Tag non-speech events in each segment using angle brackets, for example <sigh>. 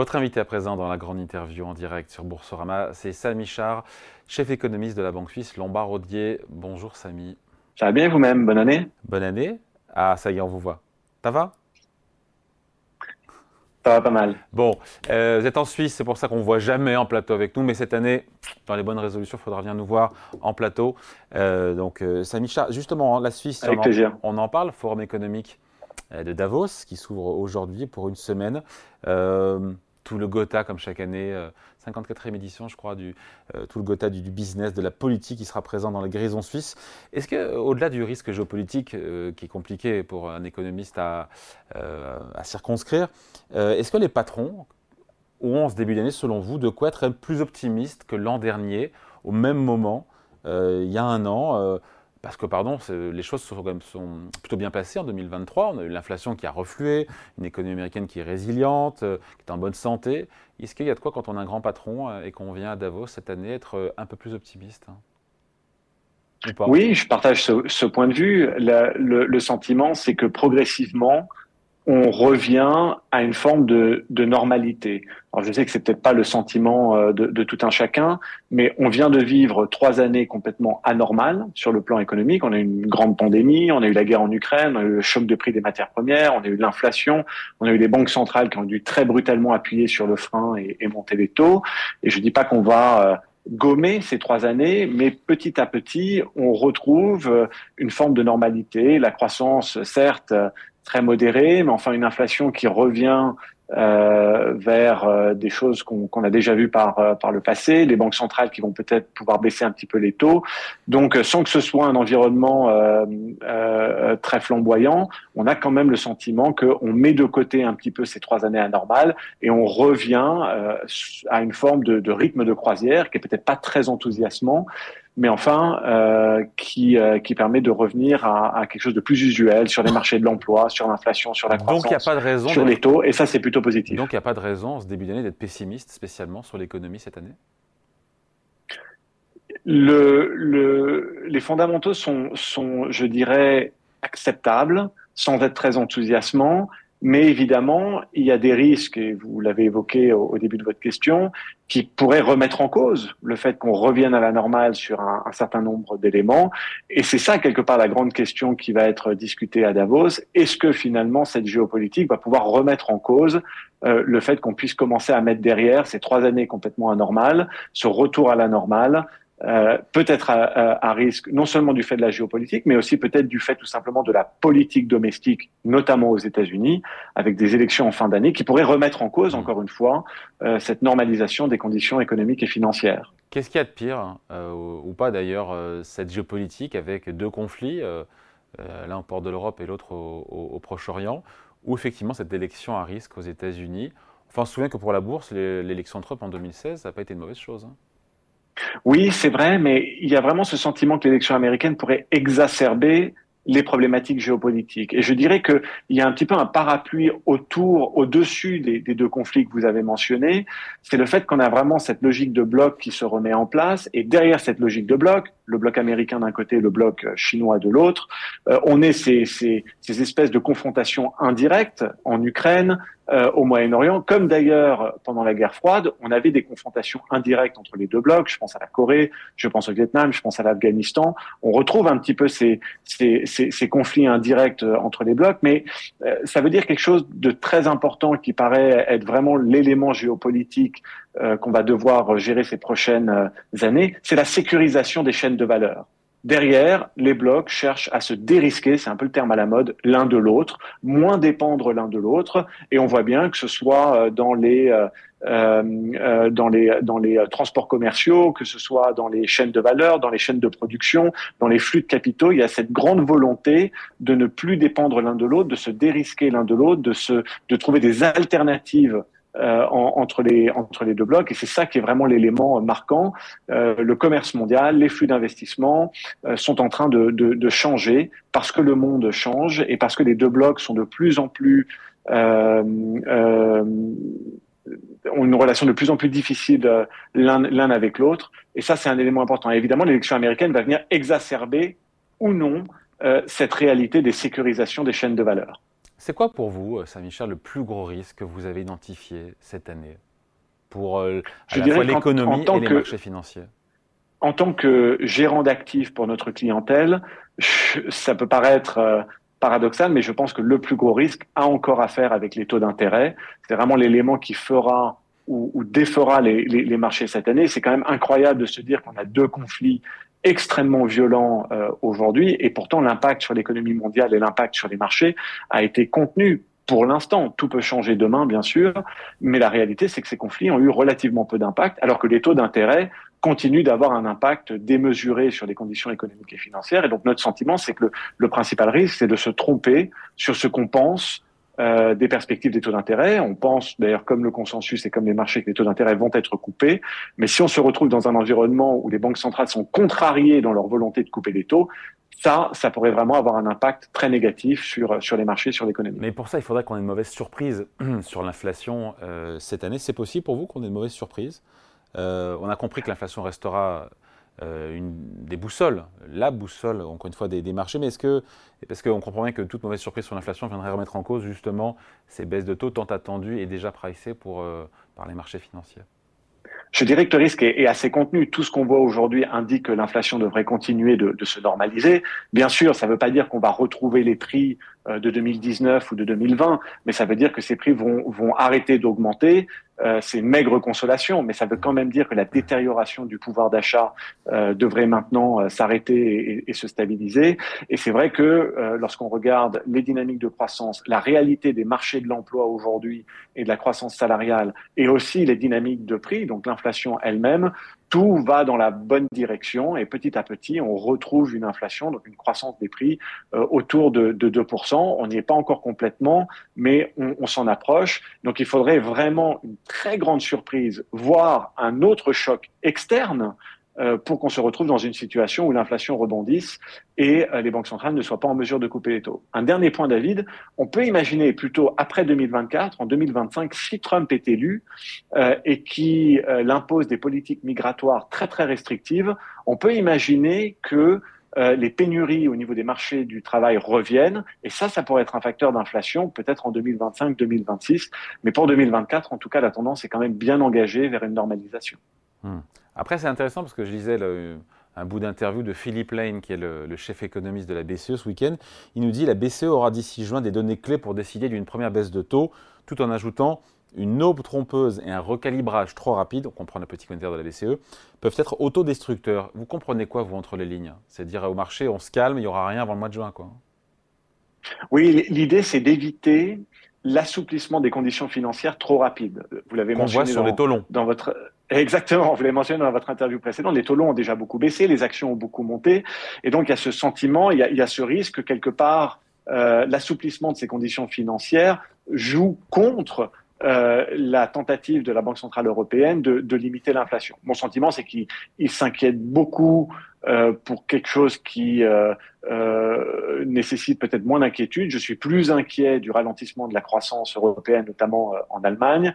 Votre invité à présent dans la grande interview en direct sur Boursorama, c'est Samy Char, chef économiste de la banque suisse Lombard-Odier. Bonjour Samy. Ça va bien vous-même? Bonne année? Bonne année. Ah, ça y est, on vous voit. Ça va? Ça va pas mal. Bon, euh, vous êtes en Suisse, c'est pour ça qu'on ne voit jamais en plateau avec nous, mais cette année, dans les bonnes résolutions, il faudra venir nous voir en plateau. Euh, donc, euh, Samy Char, justement, la Suisse, on, plaisir. on en parle, Forum économique euh, de Davos, qui s'ouvre aujourd'hui pour une semaine. Euh, tout le Gotha, comme chaque année, 54e euh, édition, je crois, du, tout le Gotha du, business, de la politique qui sera présent dans la grisons suisse. Est-ce que, au-delà du risque géopolitique, qui est compliqué pour un économiste à, à circonscrire, est-ce que les patrons ont, en ce début d'année, selon vous, de quoi être plus optimistes que l'an dernier, au même moment, il y a un an parce que, pardon, les choses sont, quand même, sont plutôt bien passées en 2023. On a eu l'inflation qui a reflué, une économie américaine qui est résiliente, euh, qui est en bonne santé. Est-ce qu'il y a de quoi, quand on a un grand patron euh, et qu'on vient à Davos cette année, être euh, un peu plus optimiste hein? Oui, je partage ce, point de vue. le sentiment, c'est que progressivement, on revient à une forme de, normalité. Alors je sais que c'est peut-être pas le sentiment euh, de, tout un chacun, mais on vient de vivre trois années complètement anormales sur le plan économique. On a eu une grande pandémie, on a eu la guerre en Ukraine, on a eu le choc de prix des matières premières, on a eu l'inflation, on a eu les banques centrales qui ont dû très brutalement appuyer sur le frein et, monter les taux. Et je dis pas qu'on va euh, gommer ces trois années, mais petit à petit, on retrouve euh, une forme de normalité. La croissance, certes, très modéré, mais enfin une inflation qui revient euh, vers euh, des choses qu'on a déjà vues par, euh, par le passé, les banques centrales qui vont peut-être pouvoir baisser un petit peu les taux. Donc, sans que ce soit un environnement très flamboyant, on a quand même le sentiment qu'on met de côté un petit peu ces trois années anormales et on revient à une forme de, de rythme de croisière qui est peut-être pas très enthousiasmant, mais enfin euh, qui, euh, qui permet de revenir à, à, quelque chose de plus usuel sur les marchés de l'emploi, sur l'inflation, sur la croissance, Donc, y a pas de raison sur les taux, et ça c'est plutôt positif. Donc il n'y a pas de raison en ce début d'année d'être pessimiste spécialement sur l'économie cette année? Le, le, Les fondamentaux sont, sont, je dirais, acceptables, sans être très enthousiasmants. Mais évidemment, il y a des risques, et vous l'avez évoqué au, début de votre question, qui pourraient remettre en cause le fait qu'on revienne à la normale sur un, certain nombre d'éléments. Et c'est ça, quelque part, la grande question qui va être discutée à Davos. Est-ce que finalement, cette géopolitique va pouvoir remettre en cause euh, le fait qu'on puisse commencer à mettre derrière ces trois années complètement anormales, ce retour à la normale, euh, peut-être à, risque non seulement du fait de la géopolitique, mais aussi peut-être du fait tout simplement de la politique domestique, notamment aux États-Unis, avec des élections en fin d'année qui pourraient remettre en cause, encore une fois, euh, cette normalisation des conditions économiques et financières. Qu'est-ce qu'il y a de pire, euh, ou pas d'ailleurs, cette géopolitique avec deux conflits, l'un au port de l'Europe et l'autre au, Proche-Orient, ou effectivement cette élection à risque aux États-Unis Enfin, on se souvient que pour la bourse, l'élection Trump en 2016, ça n'a pas été une mauvaise chose. Hein. Oui, c'est vrai, mais il y a vraiment ce sentiment que l'élection américaine pourrait exacerber les problématiques géopolitiques. Et je dirais qu'il y a un petit peu un parapluie autour, au-dessus des, deux conflits que vous avez mentionnés. C'est le fait qu'on a vraiment cette logique de bloc qui se remet en place. Et derrière cette logique de bloc, le bloc américain d'un côté, le bloc chinois de l'autre, euh, on est ces espèces de confrontations indirectes en Ukraine, euh, au Moyen-Orient, comme d'ailleurs pendant la guerre froide, on avait des confrontations indirectes entre les deux blocs. Je pense à la Corée, je pense au Vietnam, je pense à l'Afghanistan. On retrouve un petit peu ces, ces, ces, ces conflits indirects euh, entre les blocs, mais euh, ça veut dire quelque chose de très important qui paraît être vraiment l'élément géopolitique qu'on va devoir gérer ces prochaines années, c'est la sécurisation des chaînes de valeur. Derrière, les blocs cherchent à se dérisquer, c'est un peu le terme à la mode, l'un de l'autre, moins dépendre l'un de l'autre, et on voit bien que ce soit euh, dans les euh, euh, dans les dans les transports commerciaux, que ce soit dans les chaînes de valeur, dans les chaînes de production, dans les flux de capitaux, il y a cette grande volonté de ne plus dépendre l'un de l'autre, de se dérisquer l'un de l'autre, de se de trouver des alternatives euh, entre, les, entre les deux blocs. Et c'est ça qui est vraiment l'élément marquant. Euh, le commerce mondial, les flux d'investissement euh, sont en train de, de, de, changer parce que le monde change et parce que les deux blocs sont de plus en plus euh, euh, ont une relation de plus en plus difficile l'un avec l'autre. Et ça, c'est un élément important. Évidemment, l'élection américaine va venir exacerber ou non cette réalité des sécurisations des chaînes de valeur. C'est quoi pour vous, Saint-Michel, le plus gros risque que vous avez identifié cette année pour à la fois l'économie et les marchés financiers? En tant que gérant d'actifs pour notre clientèle, ça peut paraître paradoxal, mais je pense que le plus gros risque a encore à faire avec les taux d'intérêt. C'est vraiment l'élément qui fera ou, ou défera les, les, les, marchés cette année. C'est quand même incroyable de se dire qu'on a deux conflits extrêmement violents euh, aujourd'hui, et pourtant l'impact sur l'économie mondiale et l'impact sur les marchés a été contenu. Pour l'instant, tout peut changer demain, bien sûr, mais la réalité, c'est que ces conflits ont eu relativement peu d'impact, alors que les taux d'intérêt continue d'avoir un impact démesuré sur les conditions économiques et financières. Et donc notre sentiment, c'est que le, principal risque, c'est de se tromper sur ce qu'on pense euh, des perspectives des taux d'intérêt. On pense d'ailleurs comme le consensus et comme les marchés que les taux d'intérêt vont être coupés. Mais si on se retrouve dans un environnement où les banques centrales sont contrariées dans leur volonté de couper les taux, ça, ça pourrait vraiment avoir un impact très négatif sur, sur les marchés, sur l'économie. Mais pour ça, il faudrait qu'on ait une mauvaise surprise <clears throat> sur l'inflation euh, cette année. C'est possible pour vous qu'on ait une mauvaise surprise? Euh, on a compris que l'inflation restera euh, des boussoles, la boussole, encore une fois, des, marchés. Mais est-ce que, parce qu'on comprend bien que toute mauvaise surprise sur l'inflation viendrait remettre en cause justement ces baisses de taux tant attendues et déjà pricées euh, par les marchés financiers? Je dirais que le risque est, assez contenu. Tout ce qu'on voit aujourd'hui indique que l'inflation devrait continuer de, se normaliser. Bien sûr, ça ne veut pas dire qu'on va retrouver les prix de 2019 ou de 2020, mais ça veut dire que ces prix vont arrêter d'augmenter euh, c'est maigre consolation, mais ça veut quand même dire que la détérioration du pouvoir d'achat euh, devrait maintenant euh, s'arrêter et, se stabiliser. Et c'est vrai que lorsqu'on regarde les dynamiques de croissance, la réalité des marchés de l'emploi aujourd'hui et de la croissance salariale, et aussi les dynamiques de prix, donc l'inflation elle-même, tout va dans la bonne direction et petit à petit, on retrouve une inflation, donc une croissance des prix euh, autour de, de 2%. On n'y est pas encore complètement, mais on, on s'en approche. Donc il faudrait vraiment une très grande surprise, voire un autre choc externe pour qu'on se retrouve dans une situation où l'inflation rebondisse et euh, les banques centrales ne soient pas en mesure de couper les taux. Un dernier point, David, on peut imaginer plutôt après 2024, en 2025, si Trump est élu euh, et qui impose des politiques migratoires très très restrictives, on peut imaginer que les pénuries au niveau des marchés du travail reviennent. Et ça, ça pourrait être un facteur d'inflation, peut-être en 2025-2026. Mais pour 2024, en tout cas, la tendance est quand même bien engagée vers une normalisation. Hmm. Après, c'est intéressant parce que je lisais un bout d'interview de Philippe Lane, qui est le, chef économiste de la BCE ce week-end. Il nous dit la BCE aura d'ici juin des données clés pour décider d'une première baisse de taux, tout en ajoutant une aube trompeuse et un recalibrage trop rapide, on comprend le petit commentaire de la BCE, peuvent être autodestructeurs. Vous comprenez quoi, vous, entre les lignes? C'est à dire au marché, on se calme, il n'y aura rien avant le mois de juin, quoi. Oui, l'idée, c'est d'éviter l'assouplissement des conditions financières trop rapides. Vous l'avez mentionné voit sur les taux longs. dans votre Exactement, vous l'avez mentionné dans votre interview précédente, les taux longs ont déjà beaucoup baissé, les actions ont beaucoup monté, et donc il y a ce sentiment, il y a, il y a ce risque quelque part euh, l'assouplissement de ces conditions financières joue contre euh, la tentative de la Banque centrale européenne de, de limiter l'inflation. Mon sentiment, c'est qu'il s'inquiète beaucoup euh, pour quelque chose qui euh, euh, nécessite peut-être moins d'inquiétude. Je suis plus inquiet du ralentissement de la croissance européenne, notamment en Allemagne.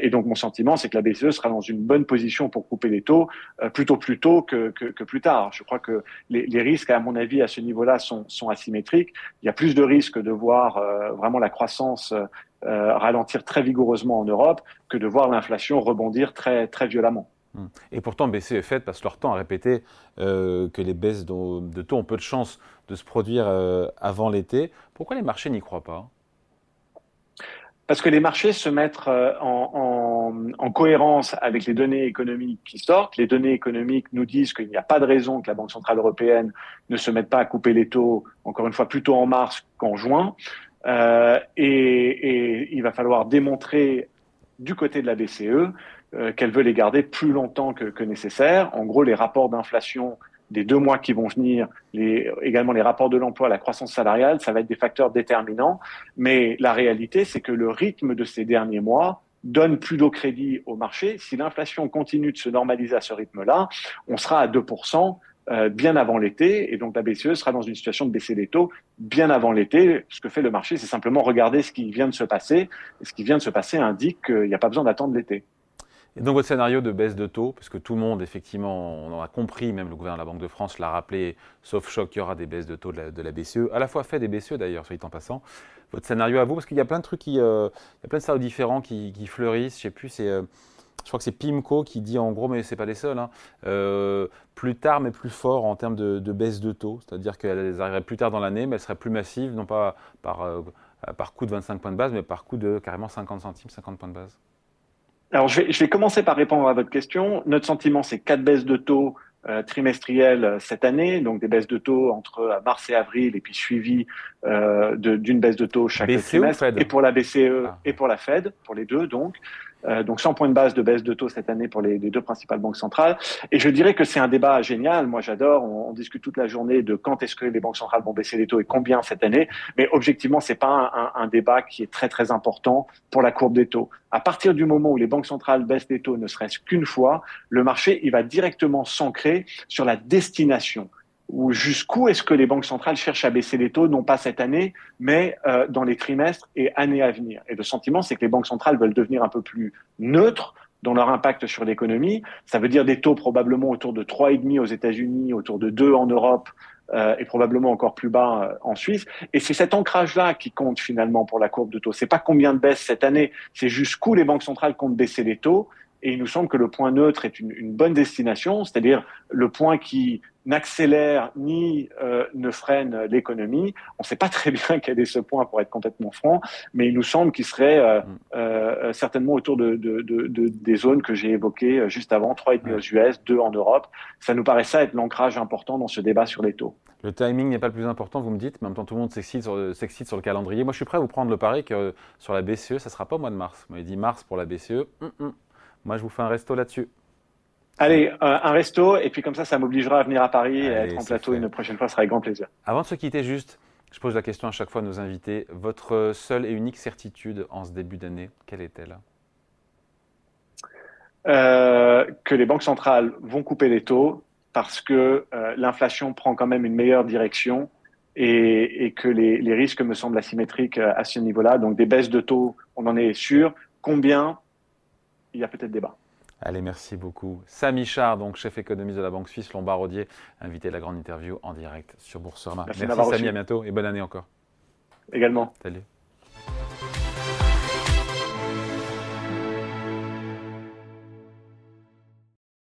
et donc mon sentiment, c'est que la BCE sera dans une bonne position pour couper les taux plutôt plus tôt que, que, que, plus tard. Je crois que les, les, risques, à mon avis, à ce niveau-là, sont, sont, asymétriques. Il y a plus de risques de voir vraiment la croissance ralentir très vigoureusement en Europe que de voir l'inflation rebondir très, très violemment. Hmm. Et pourtant, BCE est faite parce leur temps a répété euh, que les baisses de, taux ont peu de chances de se produire euh, avant l'été. Pourquoi les marchés n'y croient pas? Parce que les marchés se mettent euh, en, en, cohérence avec les données économiques qui sortent. Les données économiques nous disent qu'il n'y a pas de raison que la Banque centrale européenne ne se mette pas à couper les taux, encore une fois, plutôt en mars qu'en juin. Et, il va falloir démontrer du côté de la BCE euh, qu'elle veut les garder plus longtemps que, nécessaire. En gros, les rapports d'inflation des deux mois qui vont venir, les, également les rapports de l'emploi, la croissance salariale, ça va être des facteurs déterminants. Mais la réalité, c'est que le rythme de ces derniers mois donne plus d'eau crédit au marché. Si l'inflation continue de se normaliser à ce rythme-là, on sera à 2% euh, bien avant l'été, et donc la BCE sera dans une situation de baisser les taux bien avant l'été. Ce que fait le marché, c'est simplement regarder ce qui vient de se passer. Et ce qui vient de se passer indique qu'il n'y a pas besoin d'attendre l'été. Et donc votre scénario de baisse de taux, parce que tout le monde, effectivement, on en a compris, même le gouverneur de la Banque de France l'a rappelé, sauf choc, il y aura des baisses de taux de la, BCE, à la fois fait des BCE d'ailleurs, soit dit en passant. Votre scénario à vous, parce qu'il y a plein de trucs qui, euh, il y a plein de scénarios différents qui, fleurissent, je sais plus, c'est... Euh, je crois que c'est Pimco qui dit en gros, mais ce n'est pas les seuls, hein, euh, plus tard mais plus fort en termes de, baisse de taux. C'est-à-dire qu'elles arriveraient plus tard dans l'année, mais elles seraient plus massives, non pas par, par coût de 25 points de base, mais par coût de carrément 50 centimes, 50 points de base. Alors, je vais, je vais commencer par répondre à votre question. Notre sentiment, c'est quatre baisses de taux euh, trimestrielles euh, cette année, donc des baisses de taux entre euh, mars et avril, et puis suivi euh, d'une baisse de taux chaque BCE trimestre, et pour la BCE ah. et pour la Fed, pour les deux donc. Euh, donc 100 points de base de baisse de taux cette année pour les, deux principales banques centrales. Et je dirais que c'est un débat génial. Moi, j'adore. On, on, discute toute la journée de quand est-ce que les banques centrales vont baisser les taux et combien cette année. Mais objectivement, c'est pas un, un, débat qui est très très important pour la courbe des taux. À partir du moment où les banques centrales baissent les taux, ne serait-ce qu'une fois, le marché il va directement s'ancrer sur la destination ou jusqu'où est-ce que les banques centrales cherchent à baisser les taux, non pas cette année, mais euh, dans les trimestres et années à venir. Et le sentiment, c'est que les banques centrales veulent devenir un peu plus neutres dans leur impact sur l'économie. Ça veut dire des taux probablement autour de 3,5 aux États-Unis, autour de 2 en Europe euh, et probablement encore plus bas euh, en Suisse. Et c'est cet ancrage-là qui compte finalement pour la courbe de taux. C'est pas combien de baisses cette année, c'est jusqu'où les banques centrales comptent baisser les taux. Et il nous semble que le point neutre est une, une bonne destination, c'est-à-dire le point qui n'accélère ni euh, ne freine l'économie. On ne sait pas très bien <laughs> quel est ce point pour être complètement franc, mais il nous semble qu'il serait euh, mm. euh, certainement autour de, de, de, des zones que j'ai évoquées juste avant, 3,5 aux US, 2 en Europe. Ça nous paraît ça être l'ancrage important dans ce débat sur les taux. Le timing n'est pas le plus important, vous me dites, mais en même temps tout le monde s'excite sur, sur, le calendrier. Moi je suis prêt à vous prendre le pari que sur la BCE, ça ne sera pas au mois de mars. Vous m'avez dit mars pour la BCE. Hum. Moi je vous fais un resto là-dessus. Allez, un resto, et puis comme ça, ça m'obligera à venir à Paris et à être en plateau une prochaine fois, ce sera avec grand plaisir. Avant de se quitter, juste, je pose la question à chaque fois à nos invités. Votre seule et unique certitude en ce début d'année, quelle est-elle? Euh, Que les banques centrales vont couper les taux parce que euh, l'inflation prend quand même une meilleure direction et, et que les, les, risques me semblent asymétriques euh, à ce niveau-là. Donc des baisses de taux, on en est sûr. Combien? Il y a peut-être débat. Allez, merci beaucoup. Samy Char, donc chef économiste de la Banque Suisse Lombard-Odier, invité à la grande interview en direct sur Boursorama. Merci, merci Samy, à bientôt et bonne année encore. Également. Salut.